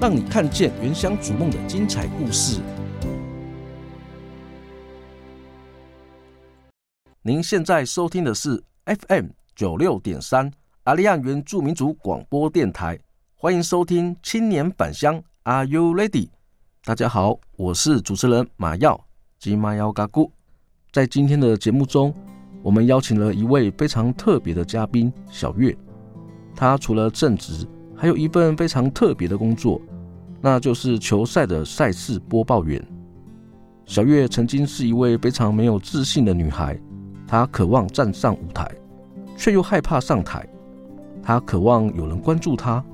让你看见原乡逐梦的精彩故事。您现在收听的是 FM 九六点三阿利亚原住民族广播电台，欢迎收听青年返乡，Are you ready？大家好，我是主持人马耀吉马耀嘎古。在今天的节目中，我们邀请了一位非常特别的嘉宾小月，他除了正职。还有一份非常特别的工作，那就是球赛的赛事播报员。小月曾经是一位非常没有自信的女孩，她渴望站上舞台，却又害怕上台；她渴望有人关注她，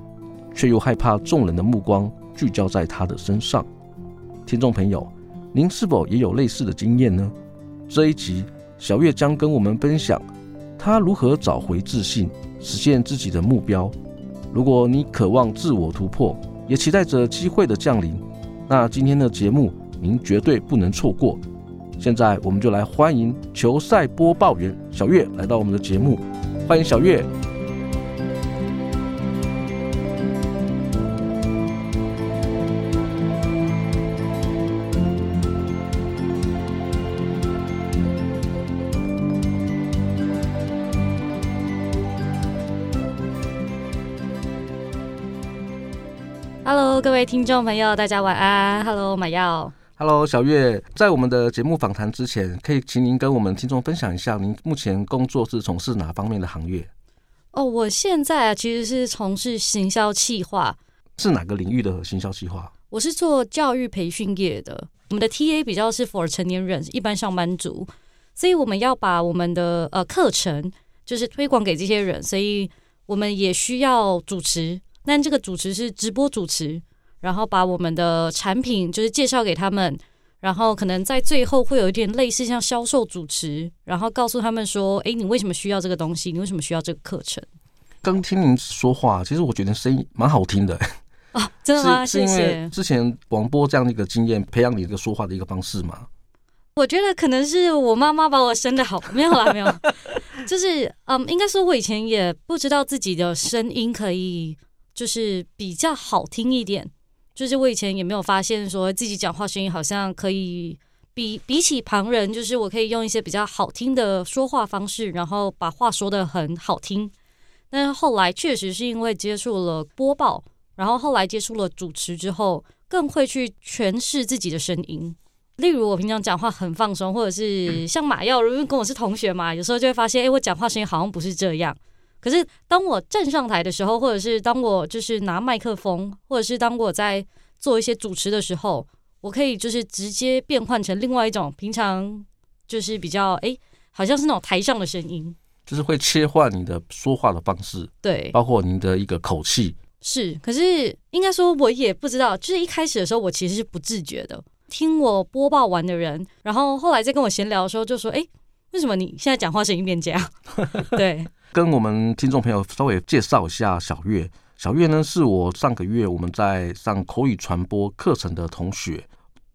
却又害怕众人的目光聚焦在她的身上。听众朋友，您是否也有类似的经验呢？这一集，小月将跟我们分享她如何找回自信，实现自己的目标。如果你渴望自我突破，也期待着机会的降临，那今天的节目您绝对不能错过。现在我们就来欢迎球赛播报员小月来到我们的节目，欢迎小月。各位听众朋友，大家晚安。Hello，马耀。Hello，小月。在我们的节目访谈之前，可以请您跟我们听众分享一下，您目前工作是从事哪方面的行业？哦，我现在啊，其实是从事行销企划。是哪个领域的行销企划？我是做教育培训业的。我们的 TA 比较是 for 成年人，一般上班族，所以我们要把我们的呃课程就是推广给这些人，所以我们也需要主持，但这个主持是直播主持。然后把我们的产品就是介绍给他们，然后可能在最后会有一点类似像销售主持，然后告诉他们说：“哎，你为什么需要这个东西？你为什么需要这个课程？”刚听您说话，其实我觉得声音蛮好听的。啊，真的吗？是，是因为之前广播这样的一个经验，培养你这个说话的一个方式吗？我觉得可能是我妈妈把我生的好，没有啦，没有，就是嗯，应该说我以前也不知道自己的声音可以就是比较好听一点。就是我以前也没有发现，说自己讲话声音好像可以比比起旁人，就是我可以用一些比较好听的说话方式，然后把话说得很好听。但是后来确实是因为接触了播报，然后后来接触了主持之后，更会去诠释自己的声音。例如我平常讲话很放松，或者是像马耀，如果跟我是同学嘛，有时候就会发现，哎，我讲话声音好像不是这样。可是当我站上台的时候，或者是当我就是拿麦克风，或者是当我在做一些主持的时候，我可以就是直接变换成另外一种平常就是比较哎，好像是那种台上的声音，就是会切换你的说话的方式，对，包括您的一个口气。是，可是应该说我也不知道，就是一开始的时候我其实是不自觉的，听我播报完的人，然后后来在跟我闲聊的时候就说，哎，为什么你现在讲话声音变这样？对。跟我们听众朋友稍微介绍一下小月。小月呢，是我上个月我们在上口语传播课程的同学。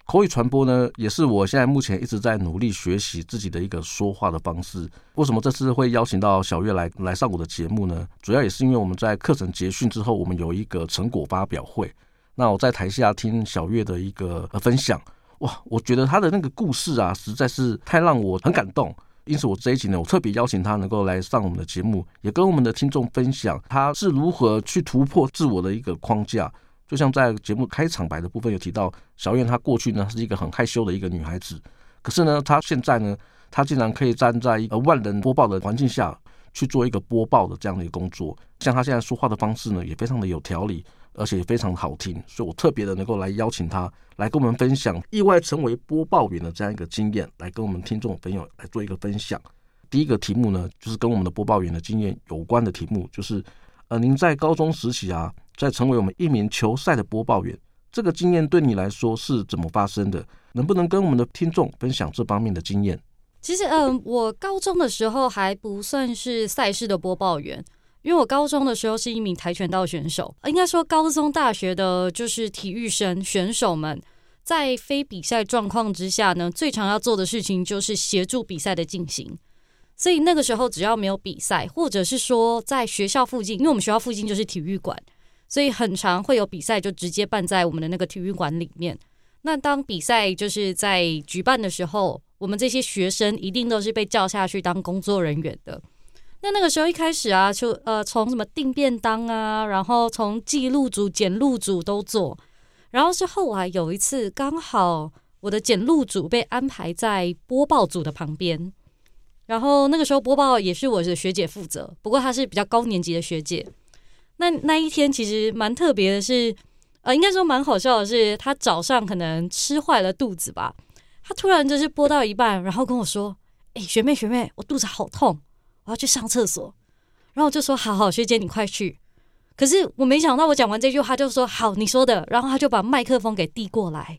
口语传播呢，也是我现在目前一直在努力学习自己的一个说话的方式。为什么这次会邀请到小月来来上我的节目呢？主要也是因为我们在课程结训之后，我们有一个成果发表会。那我在台下听小月的一个分享，哇，我觉得她的那个故事啊，实在是太让我很感动。因此，我这一集呢，我特别邀请她能够来上我们的节目，也跟我们的听众分享她是如何去突破自我的一个框架。就像在节目开场白的部分有提到，小燕她过去呢是一个很害羞的一个女孩子，可是呢，她现在呢，她竟然可以站在一个万人播报的环境下去做一个播报的这样的一个工作。像她现在说话的方式呢，也非常的有条理，而且非常好听，所以我特别的能够来邀请他来跟我们分享意外成为播报员的这样一个经验，来跟我们听众朋友来做一个分享。第一个题目呢，就是跟我们的播报员的经验有关的题目，就是呃，您在高中时期啊。在成为我们一名球赛的播报员，这个经验对你来说是怎么发生的？能不能跟我们的听众分享这方面的经验？其实，嗯、我高中的时候还不算是赛事的播报员，因为我高中的时候是一名跆拳道选手。应该说，高中、大学的就是体育生选手们，在非比赛状况之下呢，最常要做的事情就是协助比赛的进行。所以那个时候，只要没有比赛，或者是说在学校附近，因为我们学校附近就是体育馆。所以很常会有比赛，就直接办在我们的那个体育馆里面。那当比赛就是在举办的时候，我们这些学生一定都是被叫下去当工作人员的。那那个时候一开始啊，就呃从什么订便当啊，然后从记录组、检录组都做。然后是后来有一次，刚好我的检录组被安排在播报组的旁边。然后那个时候播报也是我的学姐负责，不过她是比较高年级的学姐。那那一天其实蛮特别的是，呃，应该说蛮好笑的是，她早上可能吃坏了肚子吧，她突然就是播到一半，然后跟我说：“哎，学妹学妹，我肚子好痛，我要去上厕所。”然后我就说：“好好，学姐你快去。”可是我没想到，我讲完这句话就说：“好，你说的。”然后他就把麦克风给递过来，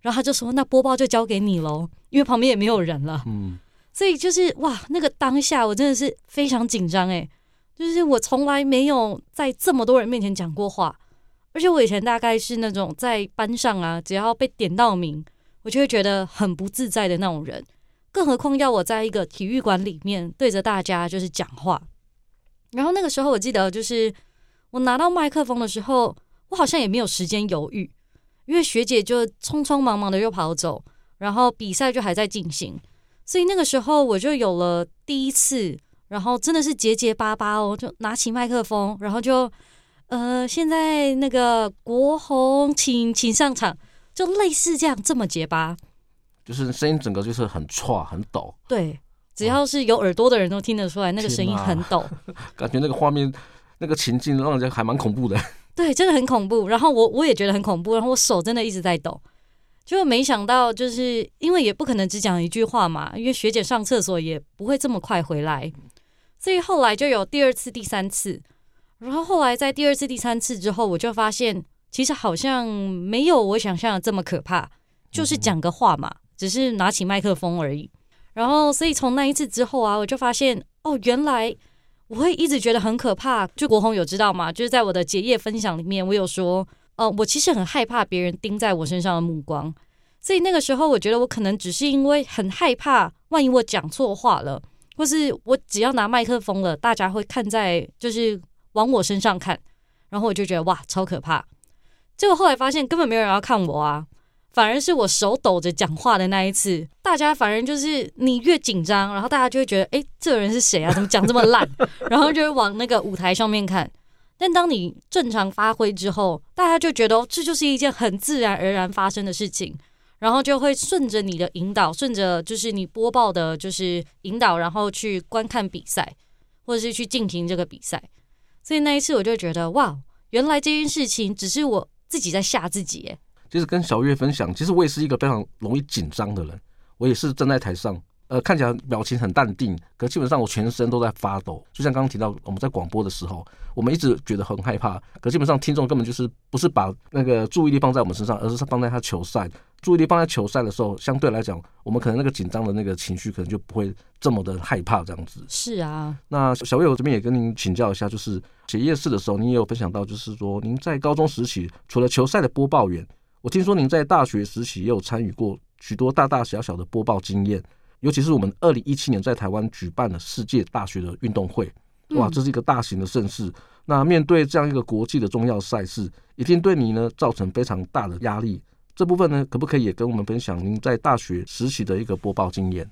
然后他就说：“那播报就交给你喽，因为旁边也没有人了。”嗯，所以就是哇，那个当下我真的是非常紧张哎。就是我从来没有在这么多人面前讲过话，而且我以前大概是那种在班上啊，只要被点到名，我就会觉得很不自在的那种人，更何况要我在一个体育馆里面对着大家就是讲话。然后那个时候我记得，就是我拿到麦克风的时候，我好像也没有时间犹豫，因为学姐就匆匆忙忙的又跑走，然后比赛就还在进行，所以那个时候我就有了第一次。然后真的是结结巴巴哦，就拿起麦克风，然后就呃，现在那个国红，请请上场，就类似这样这么结巴，就是声音整个就是很剉很抖。对，只要是有耳朵的人都听得出来，那个声音很抖，感觉那个画面那个情境让人还蛮恐怖的。对，真的很恐怖。然后我我也觉得很恐怖，然后我手真的一直在抖，就没想到就是因为也不可能只讲一句话嘛，因为学姐上厕所也不会这么快回来。所以后来就有第二次、第三次，然后后来在第二次、第三次之后，我就发现其实好像没有我想象的这么可怕，就是讲个话嘛，只是拿起麦克风而已。然后，所以从那一次之后啊，我就发现哦，原来我会一直觉得很可怕。就国宏有知道吗？就是在我的结业分享里面，我有说，呃，我其实很害怕别人盯在我身上的目光。所以那个时候，我觉得我可能只是因为很害怕，万一我讲错话了。或是我只要拿麦克风了，大家会看在就是往我身上看，然后我就觉得哇，超可怕。结果后来发现根本没有人要看我啊，反而是我手抖着讲话的那一次，大家反而就是你越紧张，然后大家就会觉得哎，这个人是谁啊？怎么讲这么烂？然后就会往那个舞台上面看。但当你正常发挥之后，大家就觉得这就是一件很自然而然发生的事情。然后就会顺着你的引导，顺着就是你播报的，就是引导，然后去观看比赛，或者是去进行这个比赛。所以那一次我就觉得，哇，原来这件事情只是我自己在吓自己。哎，其实跟小月分享，其实我也是一个非常容易紧张的人，我也是站在台上。呃，看起来表情很淡定，可基本上我全身都在发抖。就像刚刚提到，我们在广播的时候，我们一直觉得很害怕，可基本上听众根本就是不是把那个注意力放在我们身上，而是放在他球赛。注意力放在球赛的时候，相对来讲，我们可能那个紧张的那个情绪可能就不会这么的害怕这样子。是啊，那小月，我这边也跟您请教一下，就是写夜市的时候，您也有分享到，就是说您在高中时期除了球赛的播报员，我听说您在大学时期也有参与过许多大大小小的播报经验，尤其是我们二零一七年在台湾举办了世界大学的运动会，哇，这是一个大型的盛事。那面对这样一个国际的重要赛事，一定对你呢造成非常大的压力。这部分呢，可不可以也跟我们分享您在大学实习的一个播报经验？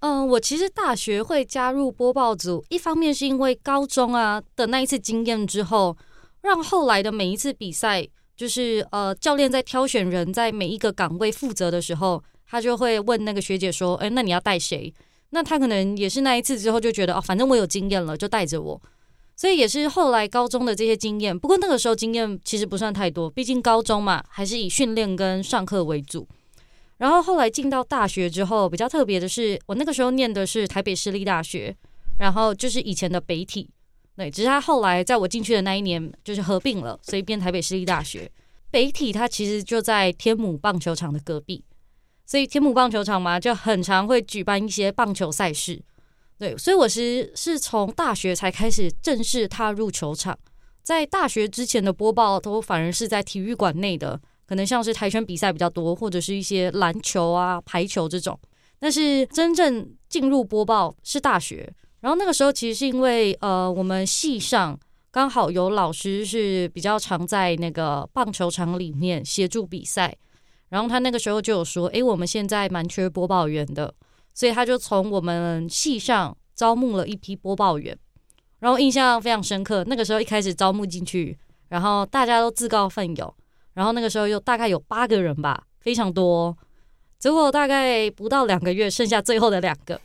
嗯，我其实大学会加入播报组，一方面是因为高中啊的那一次经验之后，让后来的每一次比赛，就是呃教练在挑选人在每一个岗位负责的时候，他就会问那个学姐说：“哎，那你要带谁？”那他可能也是那一次之后就觉得哦，反正我有经验了，就带着我。所以也是后来高中的这些经验，不过那个时候经验其实不算太多，毕竟高中嘛，还是以训练跟上课为主。然后后来进到大学之后，比较特别的是，我那个时候念的是台北市立大学，然后就是以前的北体，对，只是他后来在我进去的那一年就是合并了，所以变台北市立大学。北体它其实就在天母棒球场的隔壁，所以天母棒球场嘛，就很常会举办一些棒球赛事，对，所以我是是从大学才开始正式踏入球场，在大学之前的播报都反而是在体育馆内的。可能像是跆拳比赛比较多，或者是一些篮球啊、排球这种。但是真正进入播报是大学，然后那个时候其实是因为呃，我们系上刚好有老师是比较常在那个棒球场里面协助比赛，然后他那个时候就有说，诶，我们现在蛮缺播报员的，所以他就从我们系上招募了一批播报员，然后印象非常深刻。那个时候一开始招募进去，然后大家都自告奋勇。然后那个时候又大概有八个人吧，非常多。结果大概不到两个月，剩下最后的两个。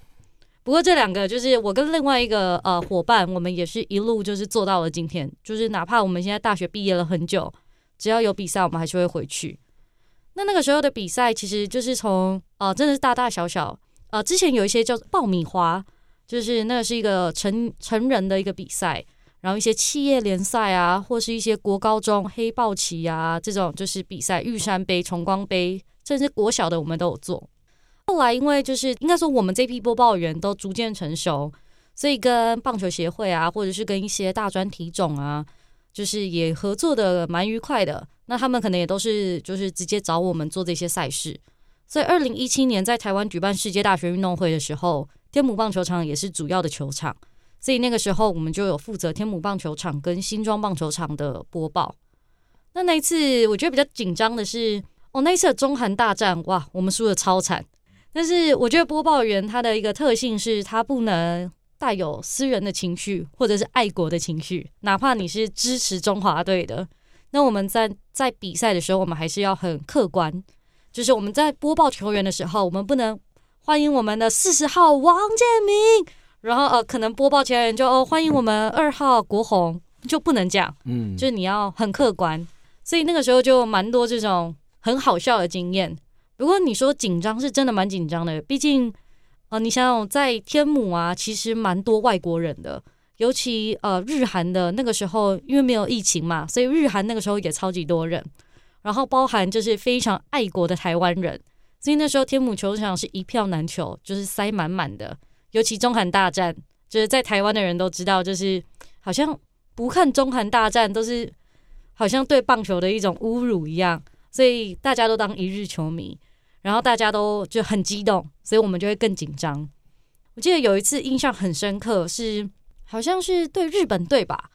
不过这两个就是我跟另外一个呃伙伴，我们也是一路就是做到了今天。就是哪怕我们现在大学毕业了很久，只要有比赛，我们还是会回去。那那个时候的比赛，其实就是从呃真的是大大小小呃，之前有一些叫爆米花，就是那是一个成成人的一个比赛。然后一些企业联赛啊，或是一些国高中黑豹旗啊，这种就是比赛，玉山杯、崇光杯，甚至国小的我们都有做。后来因为就是应该说我们这批播报员都逐渐成熟，所以跟棒球协会啊，或者是跟一些大专体种啊，就是也合作的蛮愉快的。那他们可能也都是就是直接找我们做这些赛事。所以二零一七年在台湾举办世界大学运动会的时候，天母棒球场也是主要的球场。所以那个时候，我们就有负责天母棒球场跟新庄棒球场的播报。那那一次，我觉得比较紧张的是，哦，那一次的中韩大战，哇，我们输的超惨。但是我觉得播报员他的一个特性是，他不能带有私人的情绪或者是爱国的情绪，哪怕你是支持中华队的。那我们在在比赛的时候，我们还是要很客观，就是我们在播报球员的时候，我们不能欢迎我们的四十号王建民。然后呃，可能播报其他人就哦，欢迎我们二号国红，就不能讲，嗯，就是你要很客观，所以那个时候就蛮多这种很好笑的经验。不过你说紧张是真的蛮紧张的，毕竟呃，你想想在天母啊，其实蛮多外国人的，尤其呃日韩的那个时候，因为没有疫情嘛，所以日韩那个时候也超级多人，然后包含就是非常爱国的台湾人，所以那时候天母球场是一票难求，就是塞满满的。尤其中韩大战，就是在台湾的人都知道，就是好像不看中韩大战都是好像对棒球的一种侮辱一样，所以大家都当一日球迷，然后大家都就很激动，所以我们就会更紧张。我记得有一次印象很深刻，是好像是对日本队吧，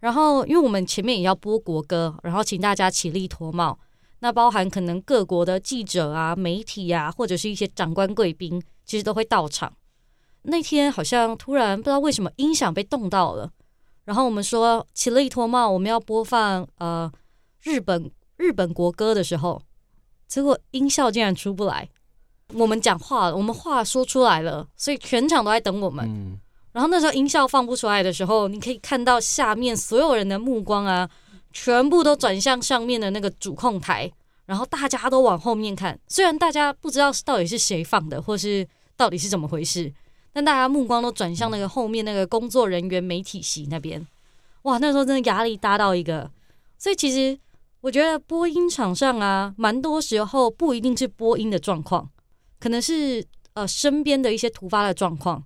然后因为我们前面也要播国歌，然后请大家起立脱帽，那包含可能各国的记者啊、媒体啊，或者是一些长官贵宾，其实都会到场。那天好像突然不知道为什么音响被冻到了，然后我们说起立脱帽，我们要播放呃日本日本国歌的时候，结果音效竟然出不来。我们讲话了，我们话说出来了，所以全场都在等我们。嗯。然后那时候音效放不出来的时候，你可以看到下面所有人的目光啊，全部都转向上面的那个主控台，然后大家都往后面看。虽然大家不知道到底是谁放的，或是到底是怎么回事。但大家目光都转向那个后面那个工作人员媒体席那边，哇，那时候真的压力大到一个。所以其实我觉得播音场上啊，蛮多时候不一定是播音的状况，可能是呃身边的一些突发的状况。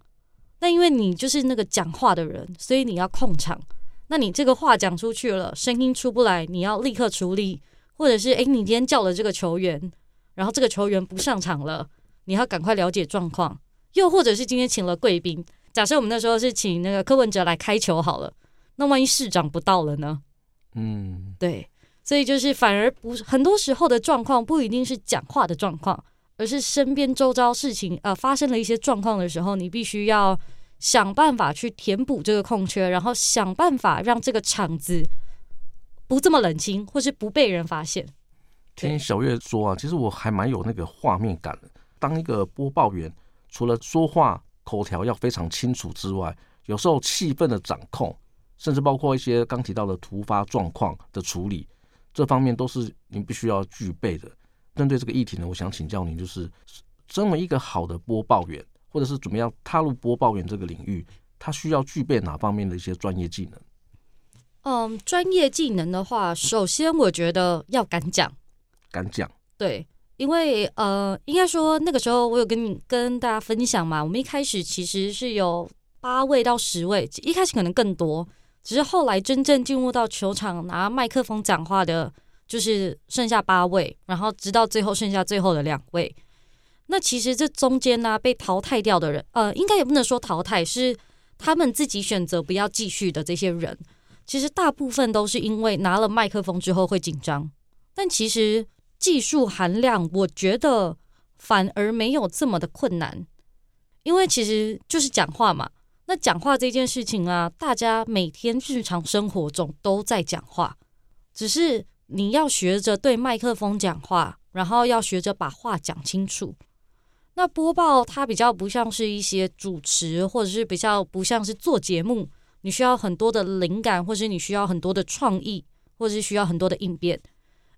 那因为你就是那个讲话的人，所以你要控场。那你这个话讲出去了，声音出不来，你要立刻处理，或者是哎，你今天叫了这个球员，然后这个球员不上场了，你要赶快了解状况。又或者是今天请了贵宾，假设我们那时候是请那个柯文哲来开球好了，那万一市长不到了呢？嗯，对，所以就是反而不很多时候的状况不一定是讲话的状况，而是身边周遭事情呃发生了一些状况的时候，你必须要想办法去填补这个空缺，然后想办法让这个场子不这么冷清，或是不被人发现。听小月说啊，其实我还蛮有那个画面感的。当一个播报员，除了说话口条要非常清楚之外，有时候气氛的掌控，甚至包括一些刚提到的突发状况的处理，这方面都是您必须要具备的。针对这个议题呢，我想请教您，就是身为一个好的播报员，或者是准备要踏入播报员这个领域，他需要具备哪方面的一些专业技能？嗯，专业技能的话，首先我觉得要敢讲，敢讲，对。因为呃，应该说那个时候我有跟你跟大家分享嘛，我们一开始其实是有八位到十位，一开始可能更多，只是后来真正进入到球场拿麦克风讲话的，就是剩下八位，然后直到最后剩下最后的两位。那其实这中间呢，被淘汰掉的人，呃，应该也不能说淘汰，是他们自己选择不要继续的这些人，其实大部分都是因为拿了麦克风之后会紧张，但其实。技术含量，我觉得反而没有这么的困难，因为其实就是讲话嘛。那讲话这件事情啊，大家每天日常生活中都在讲话，只是你要学着对麦克风讲话，然后要学着把话讲清楚。那播报它比较不像是一些主持，或者是比较不像是做节目，你需要很多的灵感，或者你需要很多的创意，或者是需要很多的应变。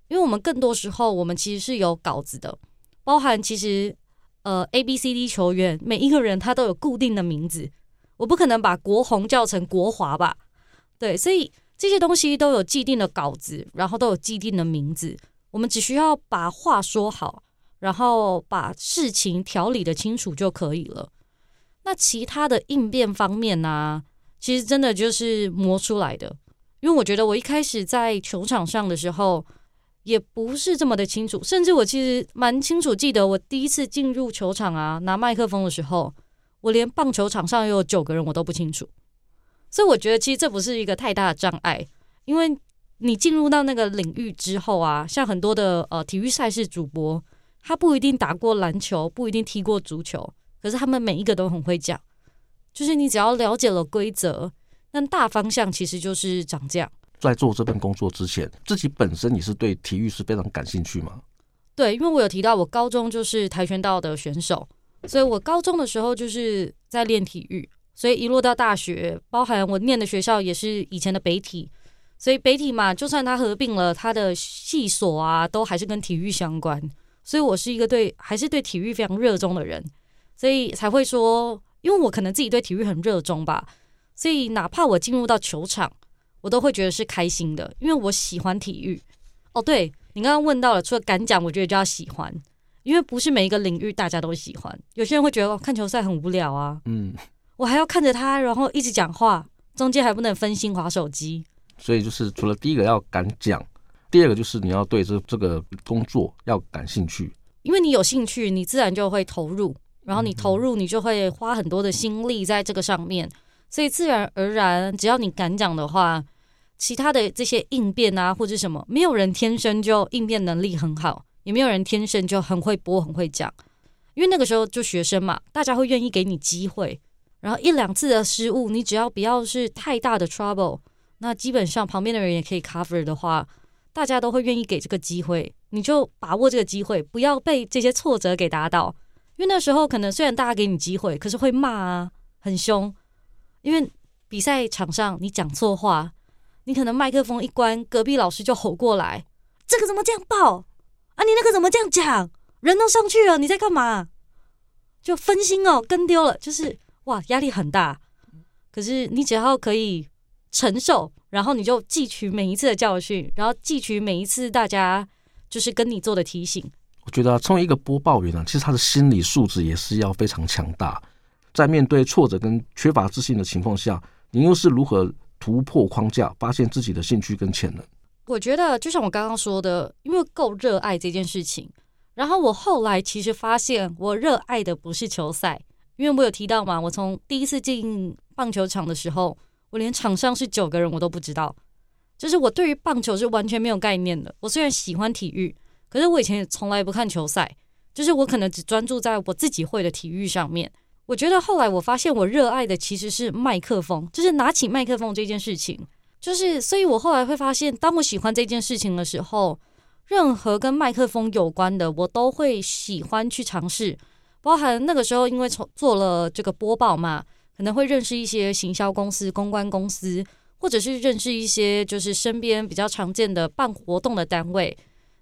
因为我们更多时候，我们其实是有稿子的，包含其实呃 A B C D 球员每一个人他都有固定的名字，我不可能把国红叫成国华吧？对，所以这些东西都有既定的稿子，然后都有既定的名字，我们只需要把话说好，然后把事情条理的清楚就可以了。那其他的应变方面呢、其实真的就是磨出来的，因为我觉得我一开始在球场上的时候。也不是这么的清楚，甚至我其实蛮清楚记得，我第一次进入球场啊，拿麦克风的时候，我连棒球场上有九个人我都不清楚，所以我觉得其实这不是一个太大的障碍，因为你进入到那个领域之后啊，像很多的呃体育赛事主播，他不一定打过篮球，不一定踢过足球，可是他们每一个都很会讲，就是你只要了解了规则，那大方向其实就是长这样。在做这份工作之前，自己本身你是对体育是非常感兴趣吗？对，因为我有提到我高中就是跆拳道的选手，所以我高中的时候就是在练体育，所以一路到大学，包含我念的学校也是以前的北体，所以北体嘛，就算它合并了，它的系所啊，都还是跟体育相关，所以我是一个对还是对体育非常热衷的人，所以才会说，因为我可能自己对体育很热衷吧，所以哪怕我进入到球场。我都会觉得是开心的，因为我喜欢体育。哦，对，你刚刚问到了，除了敢讲，我觉得就要喜欢，因为不是每一个领域大家都喜欢。有些人会觉得看球赛很无聊啊，嗯，我还要看着他，然后一直讲话，中间还不能分心划手机。所以就是除了第一个要敢讲，第二个就是你要对这这个工作要感兴趣，因为你有兴趣，你自然就会投入，然后你投入，你就会花很多的心力在这个上面。所以自然而然，只要你敢讲的话，其他的这些应变啊，或者什么，没有人天生就应变能力很好，也没有人天生就很会播、很会讲。因为那个时候就学生嘛，大家会愿意给你机会。然后一两次的失误，你只要不要是太大的 trouble，那基本上旁边的人也可以 cover 的话，大家都会愿意给这个机会。你就把握这个机会，不要被这些挫折给打倒。因为那时候可能虽然大家给你机会，可是会骂啊，很凶。因为比赛场上你讲错话，你可能麦克风一关，隔壁老师就吼过来：“这个怎么这样报啊？你那个怎么这样讲？人都上去了，你在干嘛？”就分心哦，跟丢了，就是哇，压力很大。可是你只要可以承受，然后你就汲取每一次的教训，然后汲取每一次大家就是跟你做的提醒。我觉得啊，成为一个播报员呢，其实他的心理素质也是要非常强大。在面对挫折跟缺乏自信的情况下，您又是如何突破框架，发现自己的兴趣跟潜能？我觉得就像我刚刚说的，因为够热爱这件事情，然后我后来其实发现，我热爱的不是球赛，因为我有提到嘛，我从第一次进棒球场的时候，我连场上是九个人我都不知道，就是我对于棒球是完全没有概念的。我虽然喜欢体育，可是我以前也从来不看球赛，就是我可能只专注在我自己会的体育上面。我觉得后来我发现，我热爱的其实是麦克风，就是拿起麦克风这件事情。就是，所以我后来会发现，当我喜欢这件事情的时候，任何跟麦克风有关的，我都会喜欢去尝试。包含那个时候，因为从做了这个播报嘛，可能会认识一些行销公司、公关公司，或者是认识一些就是身边比较常见的办活动的单位。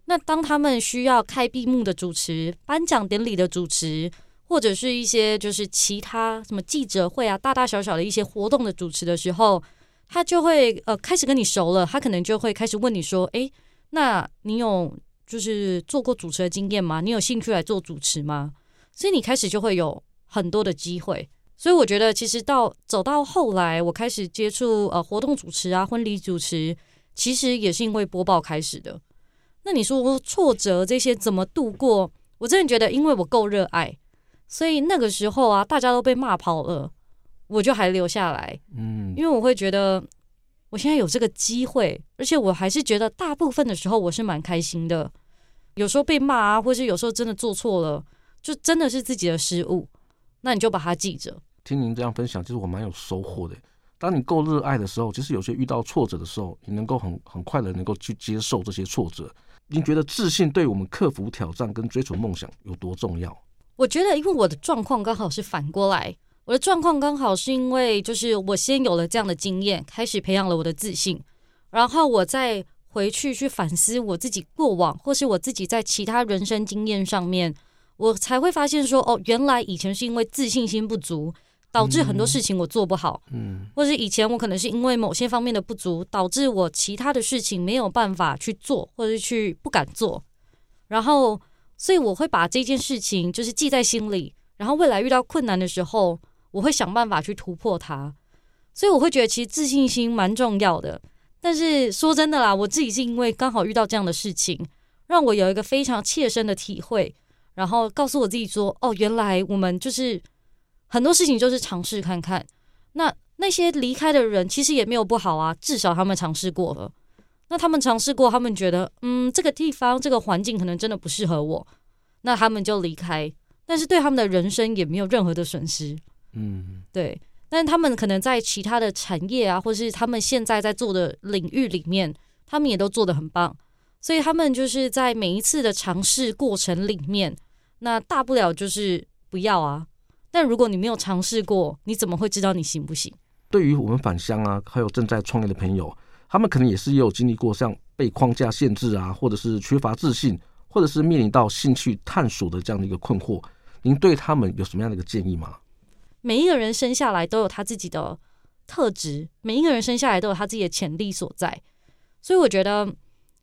那当他们需要开闭幕的主持、颁奖典礼的主持，或者是一些就是其他什么记者会啊、大大小小的一些活动的主持的时候。他就会呃开始跟你熟了，他可能就会开始问你说：“诶，那你有就是做过主持的经验吗？你有兴趣来做主持吗？”所以你开始就会有很多的机会。所以我觉得其实到走到后来，我开始接触呃活动主持啊、婚礼主持，其实也是因为播报开始的。那你说挫折这些怎么度过？我真的觉得，因为我够热爱，所以那个时候啊，大家都被骂跑了。我就还留下来，嗯，因为我会觉得我现在有这个机会，而且我还是觉得大部分的时候我是蛮开心的。有时候被骂啊，或是有时候真的做错了，就真的是自己的失误，那你就把它记着。听您这样分享，其实我蛮有收获的。当你够热爱的时候，其实有些遇到挫折的时候，你能够很很快的能够去接受这些挫折。您觉得自信对我们克服挑战跟追求梦想有多重要？我觉得，因为我的状况刚好是反过来。我的状况刚好是因为，就是我先有了这样的经验，开始培养了我的自信，然后我再回去去反思我自己过往，或是我自己在其他人生经验上面，我才会发现说，哦，原来以前是因为自信心不足，导致很多事情我做不好，嗯，或是以前我可能是因为某些方面的不足，导致我其他的事情没有办法去做，或者是去不敢做，然后，所以我会把这件事情就是记在心里，然后未来遇到困难的时候。我会想办法去突破它，所以我会觉得其实自信心蛮重要的。但是说真的啦，我自己是因为刚好遇到这样的事情，让我有一个非常切身的体会，然后告诉我自己说：“哦，原来我们就是很多事情就是尝试看看。那那些离开的人其实也没有不好啊，至少他们尝试过了。那他们尝试过，他们觉得嗯，这个地方这个环境可能真的不适合我，那他们就离开。但是对他们的人生也没有任何的损失。”嗯，对，但是他们可能在其他的产业啊，或是他们现在在做的领域里面，他们也都做得很棒，所以他们就是在每一次的尝试过程里面，那大不了就是不要啊。但如果你没有尝试过，你怎么会知道你行不行？对于我们返乡啊，还有正在创业的朋友，他们可能也是也有经历过像被框架限制啊，或者是缺乏自信，或者是面临到兴趣探索的这样的一个困惑。您对他们有什么样的一个建议吗？每一个人生下来都有他自己的特质，每一个人生下来都有他自己的潜力所在，所以我觉得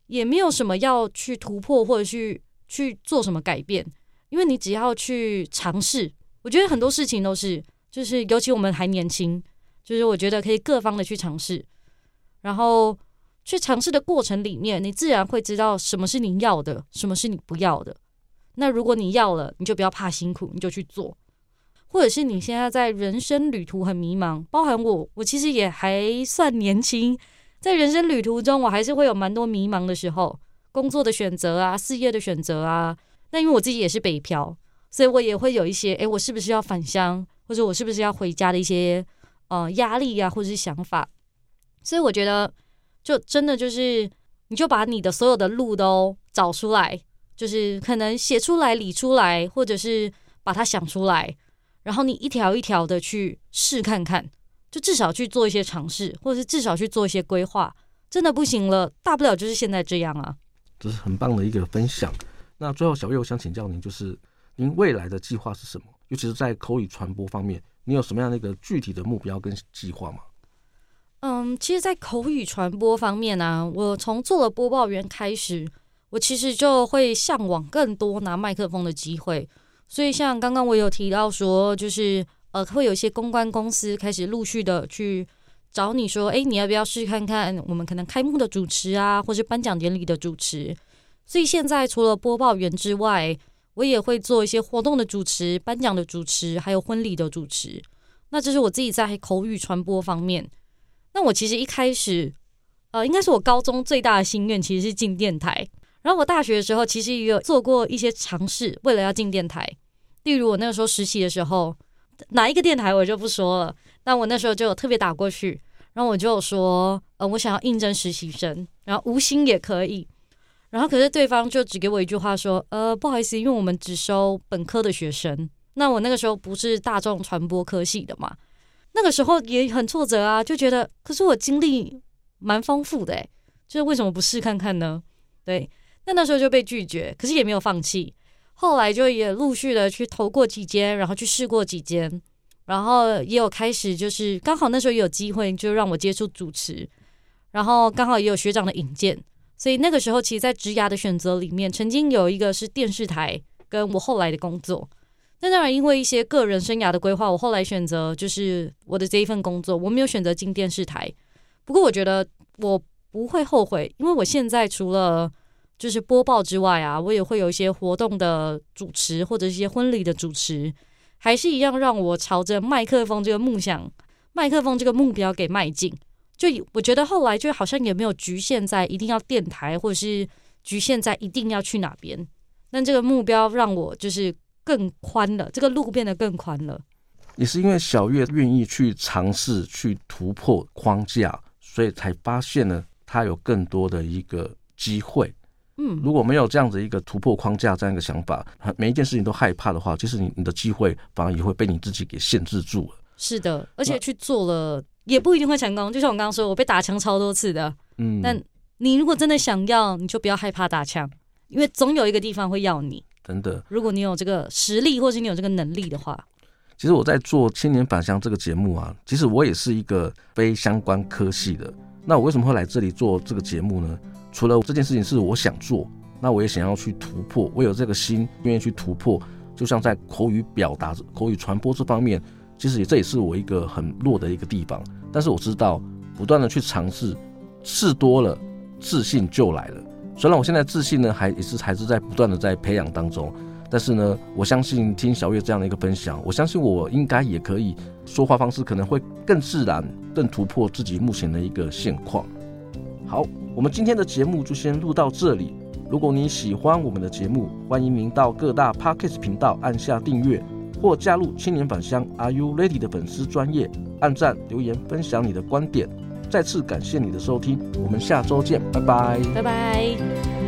也没有什么要去突破或者去去做什么改变，因为你只要去尝试，我觉得很多事情都是，就是尤其我们还年轻，就是我觉得可以各方的去尝试，然后去尝试的过程里面，你自然会知道什么是你要的，什么是你不要的。那如果你要了，你就不要怕辛苦，你就去做。或者是你现在在人生旅途很迷茫，包含我，我其实也还算年轻，在人生旅途中，我还是会有蛮多迷茫的时候，工作的选择啊，事业的选择啊。那因为我自己也是北漂，所以我也会有一些，诶，我是不是要返乡，或者我是不是要回家的一些呃压力啊，或者是想法。所以我觉得，就真的就是，你就把你的所有的路都找出来，就是可能写出来、理出来，或者是把它想出来。然后你一条一条的去试看看，就至少去做一些尝试，或者是至少去做一些规划。真的不行了，大不了就是现在这样啊。这是很棒的一个分享。那最后，小月，我想请教您，就是您未来的计划是什么？尤其是在口语传播方面，你有什么样的一个具体的目标跟计划吗？嗯，其实，在口语传播方面呢、啊，我从做了播报员开始，我其实就会向往更多拿麦克风的机会。所以，像刚刚我有提到说，就是呃，会有一些公关公司开始陆续的去找你说，哎，你要不要试试看看？我们可能开幕的主持啊，或是颁奖典礼的主持。所以现在除了播报员之外，我也会做一些活动的主持、颁奖的主持，还有婚礼的主持。那这是我自己在口语传播方面。那我其实一开始，呃，应该是我高中最大的心愿其实是进电台。然后我大学的时候，其实也有做过一些尝试，为了要进电台。例如我那个时候实习的时候，哪一个电台我就不说了。那我那时候就有特别打过去，然后我就说，呃，我想要应征实习生，然后无薪也可以。然后可是对方就只给我一句话说，呃，不好意思，因为我们只收本科的学生。那我那个时候不是大众传播科系的嘛。那个时候也很挫折啊，就觉得，可是我经历蛮丰富的，诶，就是为什么不试看看呢？对，那那时候就被拒绝，可是也没有放弃。后来就也陆续的去投过几间，然后去试过几间，然后也有开始就是刚好那时候也有机会，就让我接触主持，然后刚好也有学长的引荐，所以那个时候其实，在职涯的选择里面，曾经有一个是电视台，跟我后来的工作。那当然，因为一些个人生涯的规划，我后来选择就是我的这一份工作，我没有选择进电视台。不过，我觉得我不会后悔，因为我现在除了就是播报之外啊，我也会有一些活动的主持或者一些婚礼的主持，还是一样让我朝着麦克风这个梦想、麦克风这个目标给迈进。就我觉得后来就好像也没有局限在一定要电台，或者是局限在一定要去哪边。但这个目标让我就是。更宽了，这个路变得更宽了。也是因为小月愿意去尝试、去突破框架，所以才发现呢，他有更多的一个机会。嗯，如果没有这样子一个突破框架这样一个想法，每一件事情都害怕的话，其实你你的机会反而也会被你自己给限制住了。是的，而且去做了也不一定会成功。就像我刚刚说，我被打枪超多次的。嗯，但你如果真的想要，你就不要害怕打枪，因为总有一个地方会要你。真的，如果你有这个实力，或是你有这个能力的话，其实我在做《青年返乡》这个节目啊，其实我也是一个非相关科系的。那我为什么会来这里做这个节目呢？除了这件事情是我想做，那我也想要去突破，我有这个心，愿意去突破。就像在口语表达、口语传播这方面，其实也这也是我一个很弱的一个地方。但是我知道，不断的去尝试，试多了，自信就来了。虽然我现在自信呢，还也是还是在不断的在培养当中，但是呢，我相信听小月这样的一个分享，我相信我应该也可以说话方式可能会更自然，更突破自己目前的一个现况。好，我们今天的节目就先录到这里。如果你喜欢我们的节目，欢迎您到各大 Podcast 频道按下订阅，或加入青年返乡 Are You Ready 的粉丝专业，按赞留言分享你的观点。再次感谢你的收听，我们下周见，拜拜，拜拜。